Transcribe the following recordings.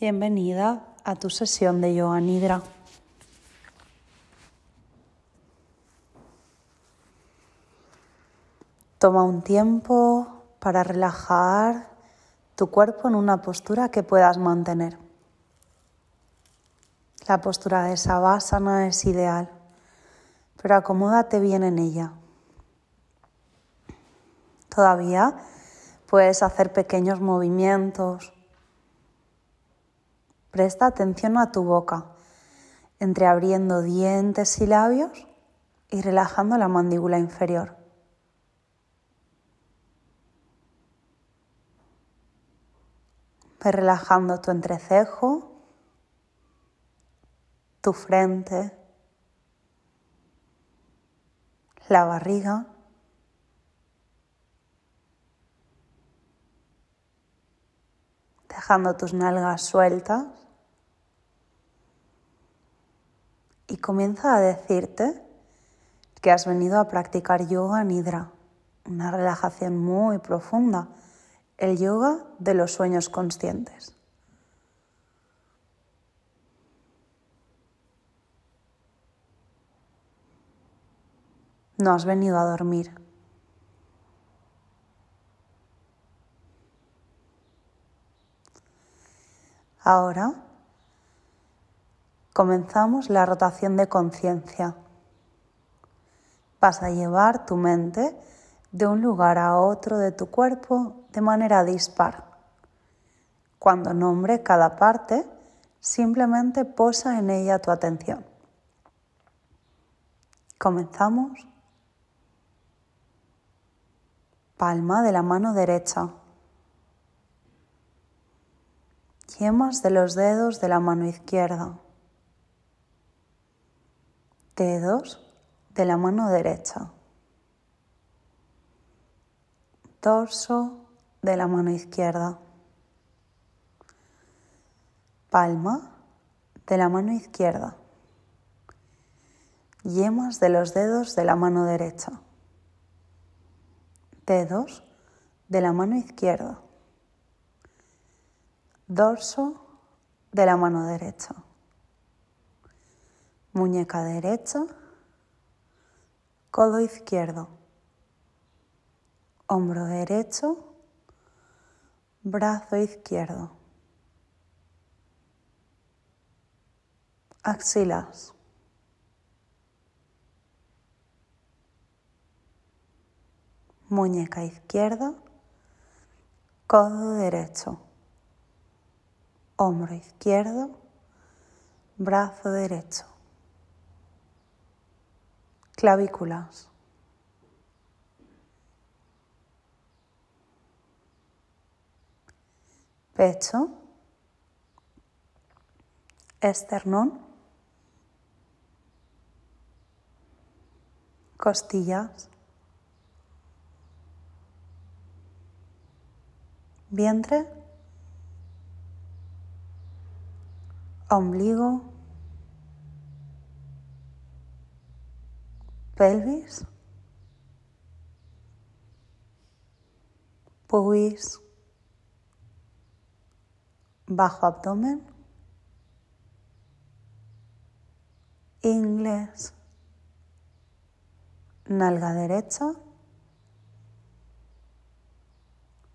Bienvenida a tu sesión de yoga nidra. Toma un tiempo para relajar tu cuerpo en una postura que puedas mantener. La postura de Savasana es ideal, pero acomódate bien en ella. Todavía puedes hacer pequeños movimientos Presta atención a tu boca, entreabriendo dientes y labios y relajando la mandíbula inferior. Ve relajando tu entrecejo, tu frente, la barriga. dejando tus nalgas sueltas y comienza a decirte que has venido a practicar yoga nidra, una relajación muy profunda, el yoga de los sueños conscientes. No has venido a dormir. Ahora comenzamos la rotación de conciencia. Vas a llevar tu mente de un lugar a otro de tu cuerpo de manera dispar. Cuando nombre cada parte, simplemente posa en ella tu atención. Comenzamos. Palma de la mano derecha yemas de los dedos de la mano izquierda, dedos de la mano derecha, torso de la mano izquierda, palma de la mano izquierda, yemas de los dedos de la mano derecha, dedos de la mano izquierda. Dorso de la mano derecha, muñeca derecha, codo izquierdo, hombro derecho, brazo izquierdo, axilas. Muñeca izquierda, codo derecho hombro izquierdo, brazo derecho, clavículas. Pecho, esternón, costillas, vientre. Ombligo, pelvis, pubis, bajo abdomen, ingles, nalga derecha,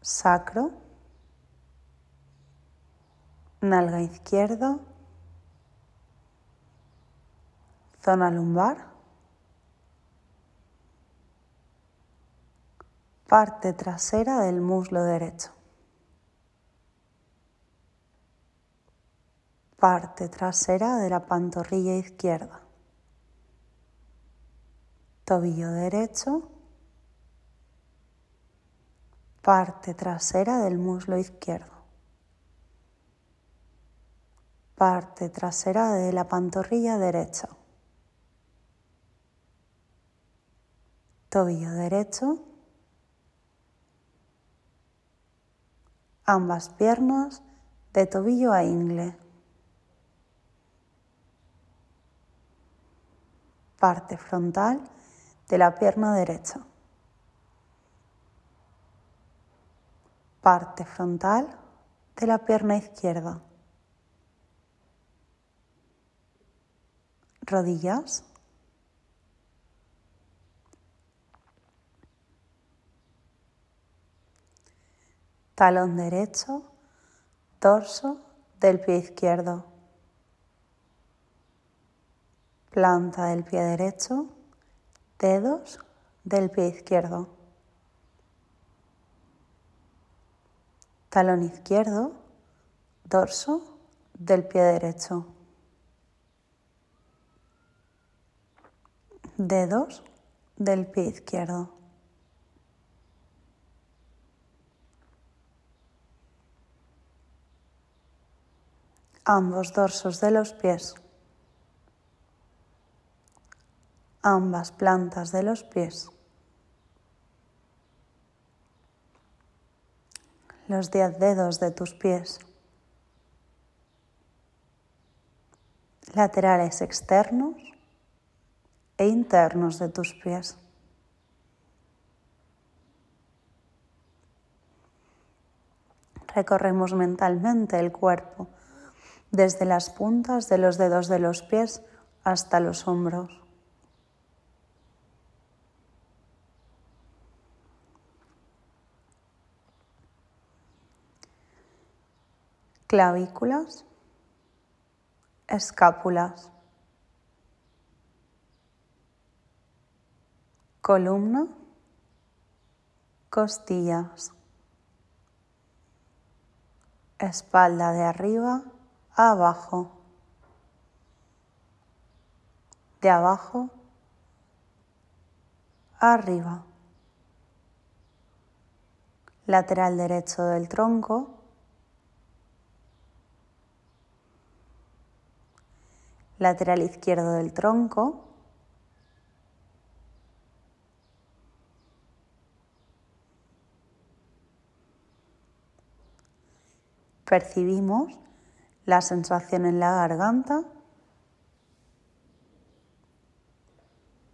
sacro, nalga izquierda, zona lumbar, parte trasera del muslo derecho, parte trasera de la pantorrilla izquierda, tobillo derecho, parte trasera del muslo izquierdo, parte trasera de la pantorrilla derecha. tobillo derecho, ambas piernas de tobillo a ingle. Parte frontal de la pierna derecha. Parte frontal de la pierna izquierda. Rodillas. Talón derecho, torso del pie izquierdo, planta del pie derecho, dedos del pie izquierdo, talón izquierdo, dorso del pie derecho, dedos del pie izquierdo. Ambos dorsos de los pies, ambas plantas de los pies, los diez dedos de tus pies, laterales externos e internos de tus pies. Recorremos mentalmente el cuerpo desde las puntas de los dedos de los pies hasta los hombros. Clavículas, escápulas, columna, costillas, espalda de arriba abajo, de abajo, arriba, lateral derecho del tronco, lateral izquierdo del tronco, percibimos la sensación en la garganta,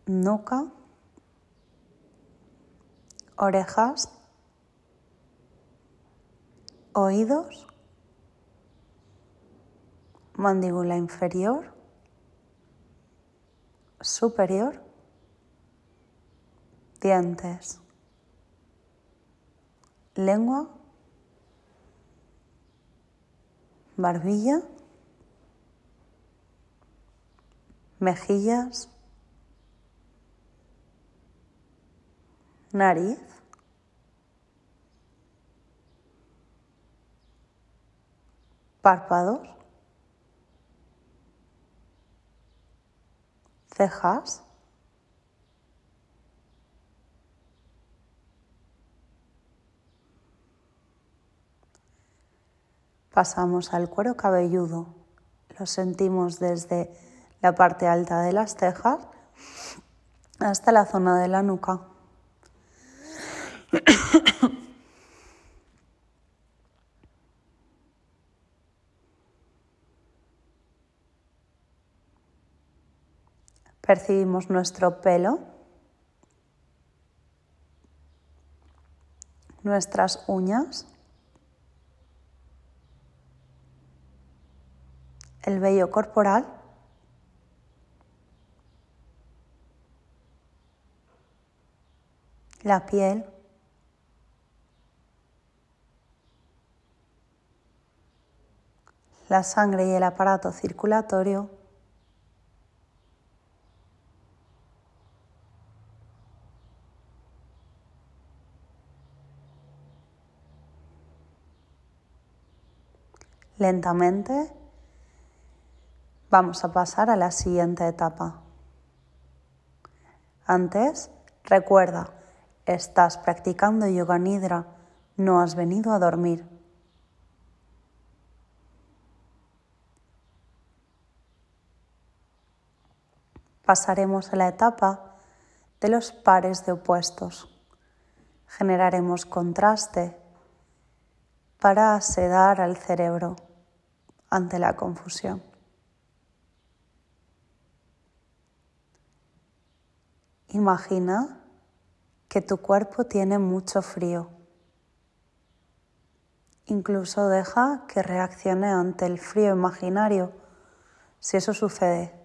nuca, orejas, oídos, mandíbula inferior, superior, dientes, lengua barbilla, mejillas, nariz, párpados, cejas, pasamos al cuero cabelludo. Lo sentimos desde la parte alta de las cejas hasta la zona de la nuca. Percibimos nuestro pelo, nuestras uñas. El vello corporal, la piel, la sangre y el aparato circulatorio, lentamente Vamos a pasar a la siguiente etapa. Antes, recuerda, estás practicando yoga nidra, no has venido a dormir. Pasaremos a la etapa de los pares de opuestos. Generaremos contraste para sedar al cerebro ante la confusión. Imagina que tu cuerpo tiene mucho frío. Incluso deja que reaccione ante el frío imaginario, si eso sucede.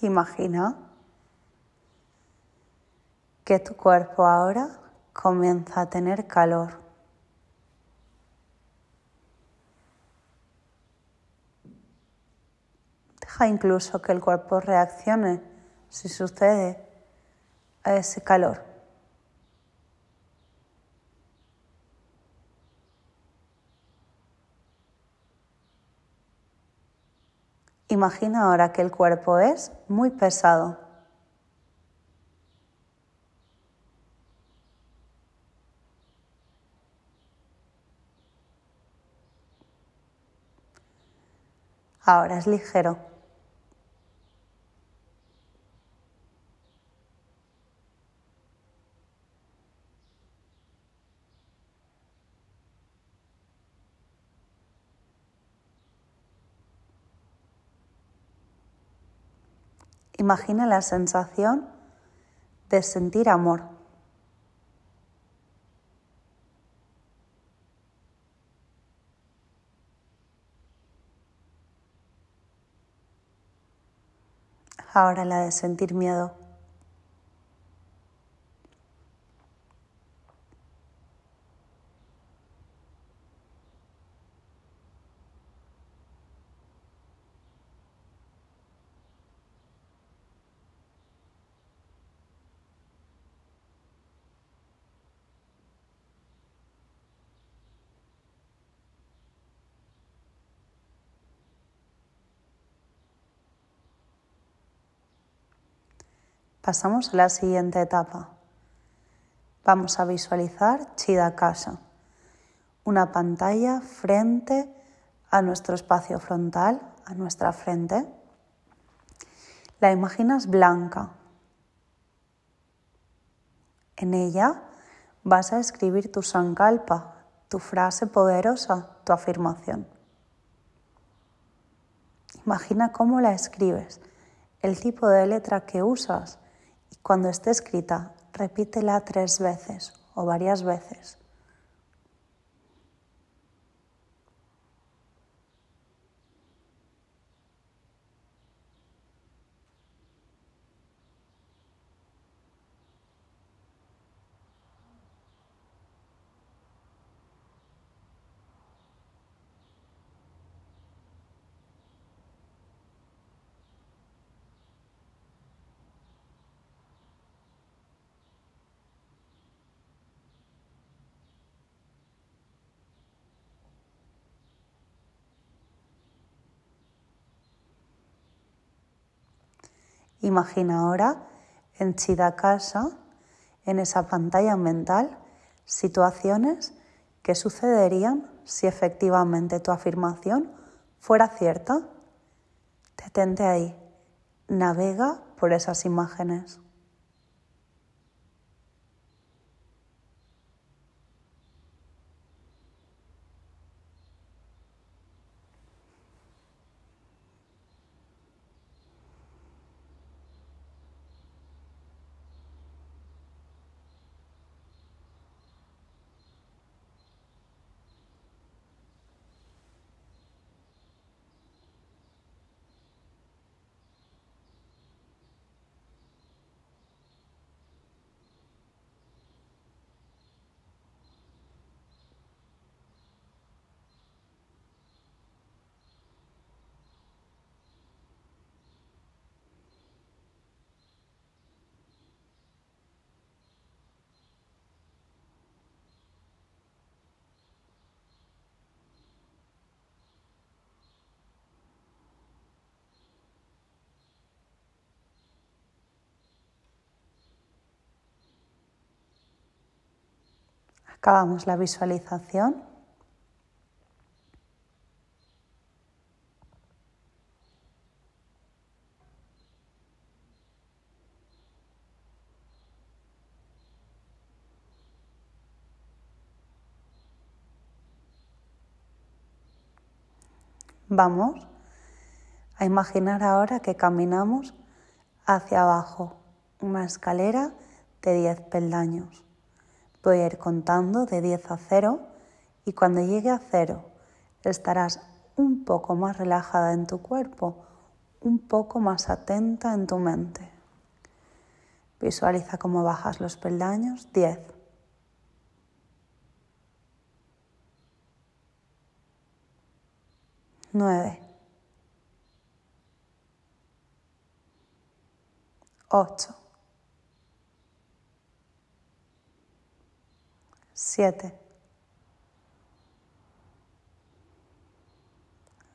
Imagina que tu cuerpo ahora comienza a tener calor. Deja incluso que el cuerpo reaccione si sucede a ese calor. Imagina ahora que el cuerpo es muy pesado. Ahora es ligero. Imagina la sensación de sentir amor. Ahora la de sentir miedo. Pasamos a la siguiente etapa. Vamos a visualizar Chidakasa, una pantalla frente a nuestro espacio frontal, a nuestra frente. La imaginas blanca. En ella vas a escribir tu sankalpa, tu frase poderosa, tu afirmación. Imagina cómo la escribes, el tipo de letra que usas cuando esté escrita, repítela tres veces o varias veces. Imagina ahora en Chidakasa, en esa pantalla mental, situaciones que sucederían si efectivamente tu afirmación fuera cierta. Detente ahí, navega por esas imágenes. Acabamos la visualización. Vamos a imaginar ahora que caminamos hacia abajo, una escalera de 10 peldaños. Voy a ir contando de 10 a 0 y cuando llegue a 0 estarás un poco más relajada en tu cuerpo, un poco más atenta en tu mente. Visualiza cómo bajas los peldaños. 10. 9. 8. 7.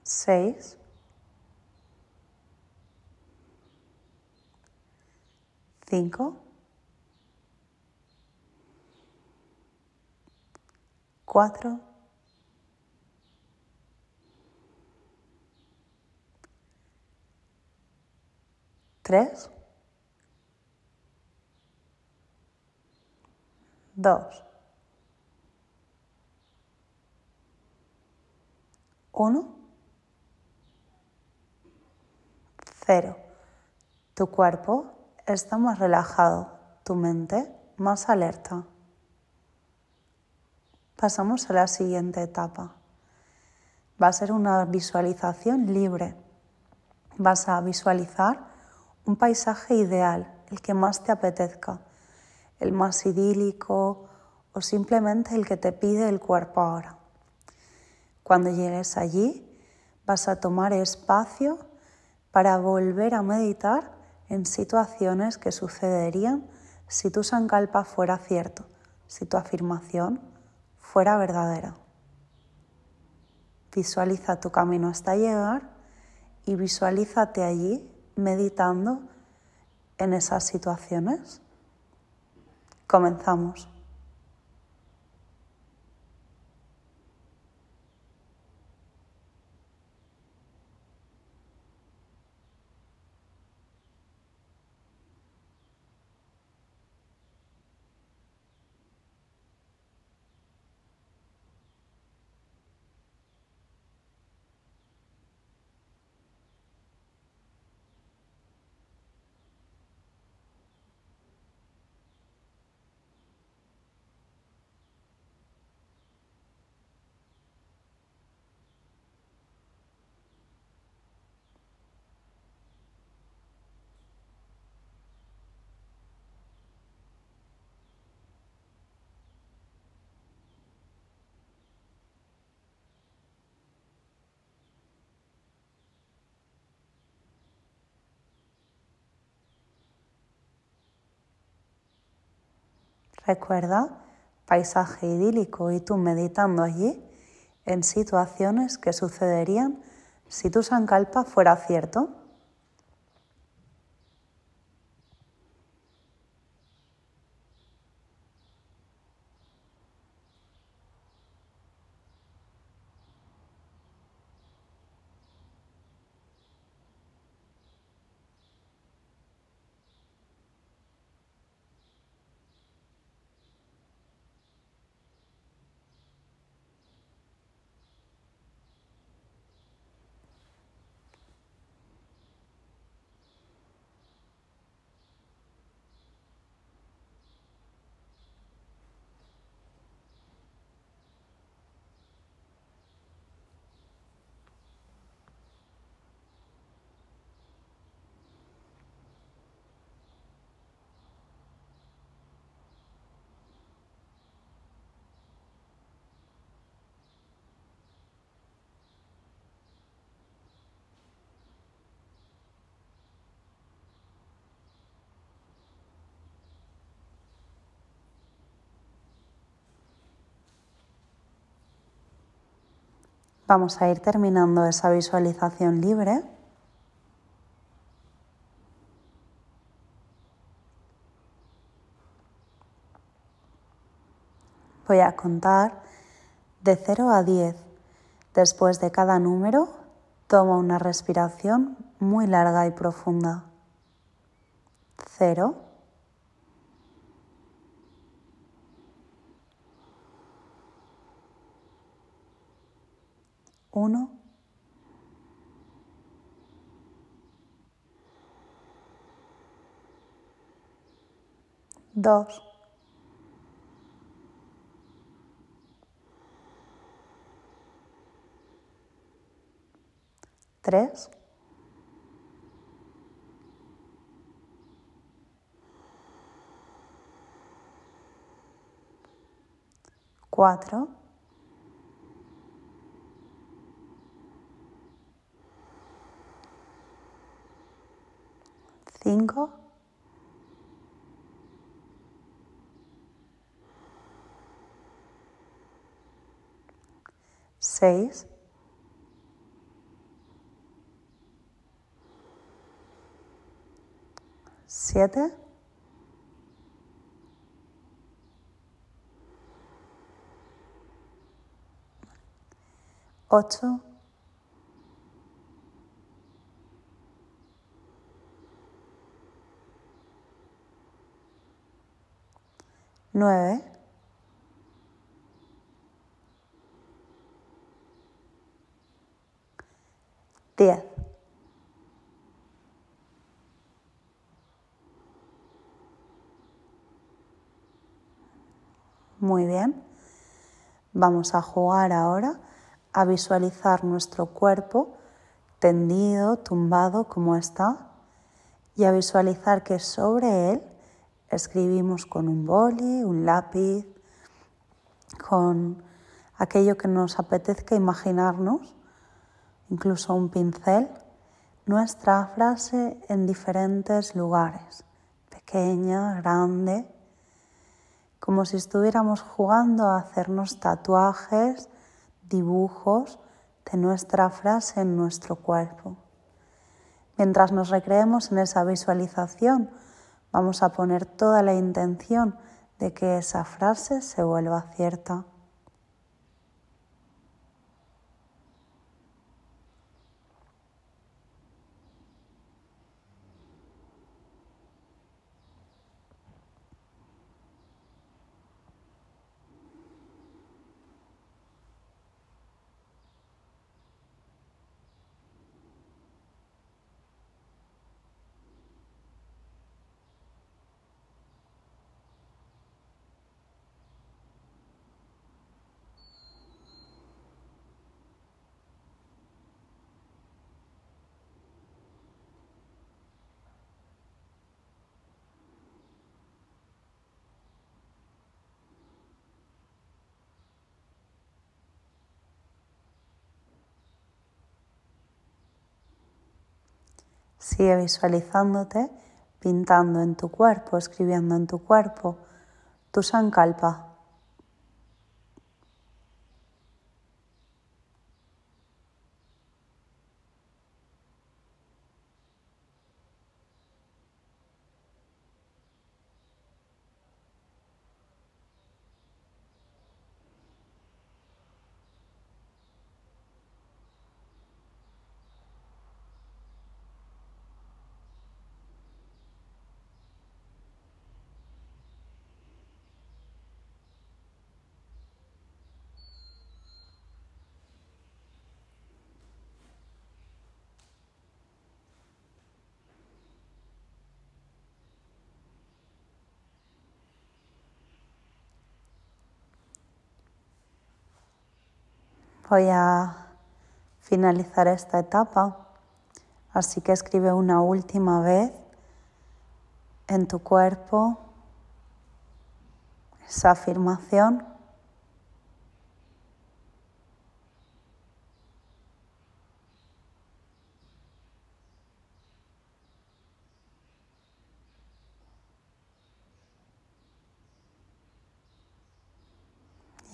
6. 5, 4, 3, 2, 1, 0. Tu cuerpo está más relajado, tu mente más alerta. Pasamos a la siguiente etapa. Va a ser una visualización libre. Vas a visualizar un paisaje ideal, el que más te apetezca, el más idílico o simplemente el que te pide el cuerpo ahora. Cuando llegues allí, vas a tomar espacio para volver a meditar en situaciones que sucederían si tu sankalpa fuera cierto, si tu afirmación fuera verdadera. Visualiza tu camino hasta llegar y visualízate allí meditando en esas situaciones. Comenzamos. Recuerda, paisaje idílico y tú meditando allí en situaciones que sucederían si tu sankalpa fuera cierto. Vamos a ir terminando esa visualización libre. Voy a contar de 0 a 10. Después de cada número, toma una respiración muy larga y profunda. 0. Uno. Dos. Tres. Cuatro. Seis, siete, ocho, nueve, diez. Muy bien. Vamos a jugar ahora a visualizar nuestro cuerpo tendido, tumbado como está y a visualizar que sobre él escribimos con un boli, un lápiz, con aquello que nos apetezca imaginarnos, incluso un pincel, nuestra frase en diferentes lugares, pequeña, grande, como si estuviéramos jugando a hacernos tatuajes, dibujos de nuestra frase en nuestro cuerpo. Mientras nos recreemos en esa visualización, Vamos a poner toda la intención de que esa frase se vuelva cierta. Sigue visualizándote pintando en tu cuerpo, escribiendo en tu cuerpo tu sankalpa. Voy a finalizar esta etapa, así que escribe una última vez en tu cuerpo esa afirmación.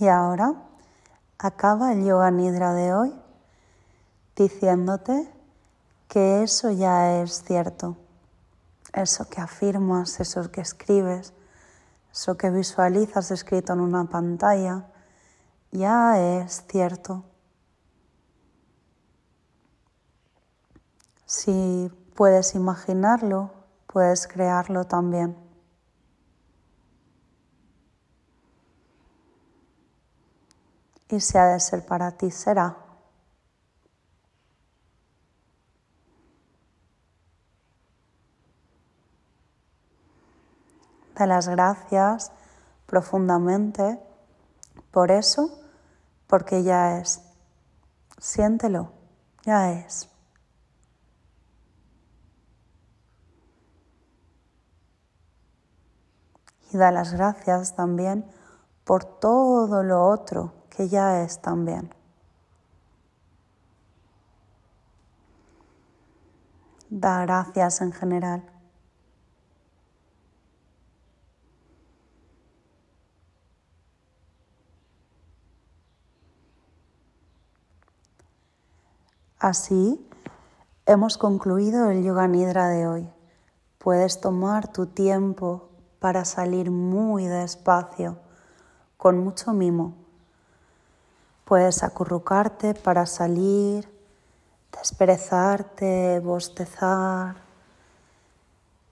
Y ahora acaba el yoga nidra de hoy diciéndote que eso ya es cierto, eso que afirmas, eso que escribes, eso que visualizas escrito en una pantalla, ya es cierto. Si puedes imaginarlo, puedes crearlo también. Y si ha de ser para ti, será. Da las gracias profundamente por eso, porque ya es. Siéntelo, ya es. Y da las gracias también por todo lo otro que ya es también. Da gracias en general. Así, hemos concluido el Yoga Nidra de hoy. Puedes tomar tu tiempo para salir muy despacio, con mucho mimo. Puedes acurrucarte para salir, desperezarte, bostezar,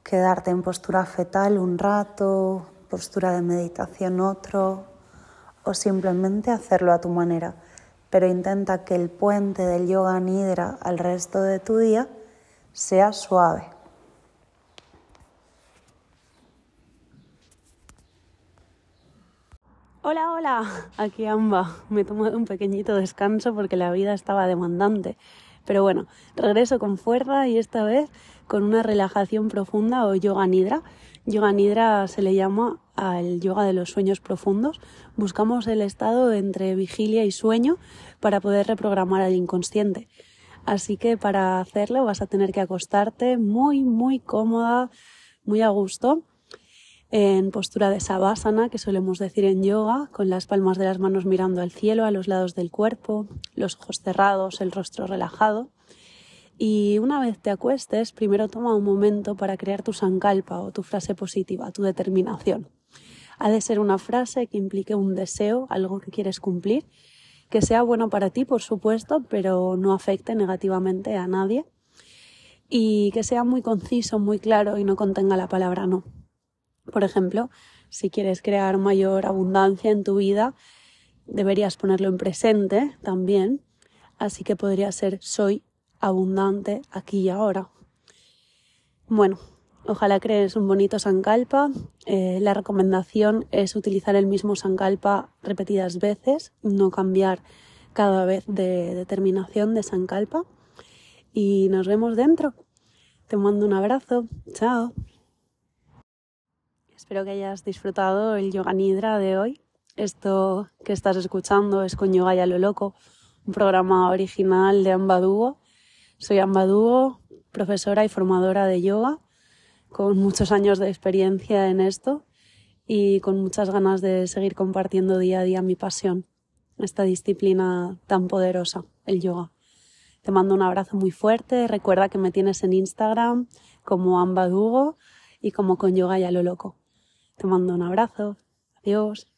quedarte en postura fetal un rato, postura de meditación otro, o simplemente hacerlo a tu manera pero intenta que el puente del yoga nidra al resto de tu día sea suave. Hola, hola, aquí Amba. Me he tomado un pequeñito descanso porque la vida estaba demandante. Pero bueno, regreso con fuerza y esta vez con una relajación profunda o yoga nidra. Yoga nidra se le llama al yoga de los sueños profundos, buscamos el estado entre vigilia y sueño para poder reprogramar al inconsciente. Así que para hacerlo vas a tener que acostarte muy, muy cómoda, muy a gusto, en postura de savasana, que solemos decir en yoga, con las palmas de las manos mirando al cielo, a los lados del cuerpo, los ojos cerrados, el rostro relajado. Y una vez te acuestes, primero toma un momento para crear tu sankalpa o tu frase positiva, tu determinación. Ha de ser una frase que implique un deseo, algo que quieres cumplir, que sea bueno para ti, por supuesto, pero no afecte negativamente a nadie. Y que sea muy conciso, muy claro y no contenga la palabra no. Por ejemplo, si quieres crear mayor abundancia en tu vida, deberías ponerlo en presente también. Así que podría ser soy abundante aquí y ahora. Bueno, Ojalá crees un bonito sankalpa. Eh, la recomendación es utilizar el mismo sankalpa repetidas veces, no cambiar cada vez de determinación de sankalpa. Y nos vemos dentro. Te mando un abrazo. Chao. Espero que hayas disfrutado el Yoga Nidra de hoy. Esto que estás escuchando es con Yoga Ya lo Loco, un programa original de Ambadugo. Soy Ambadugo, profesora y formadora de yoga con muchos años de experiencia en esto y con muchas ganas de seguir compartiendo día a día mi pasión, esta disciplina tan poderosa, el yoga. Te mando un abrazo muy fuerte, recuerda que me tienes en Instagram como Ambadugo y como con yoga ya lo loco. Te mando un abrazo, adiós.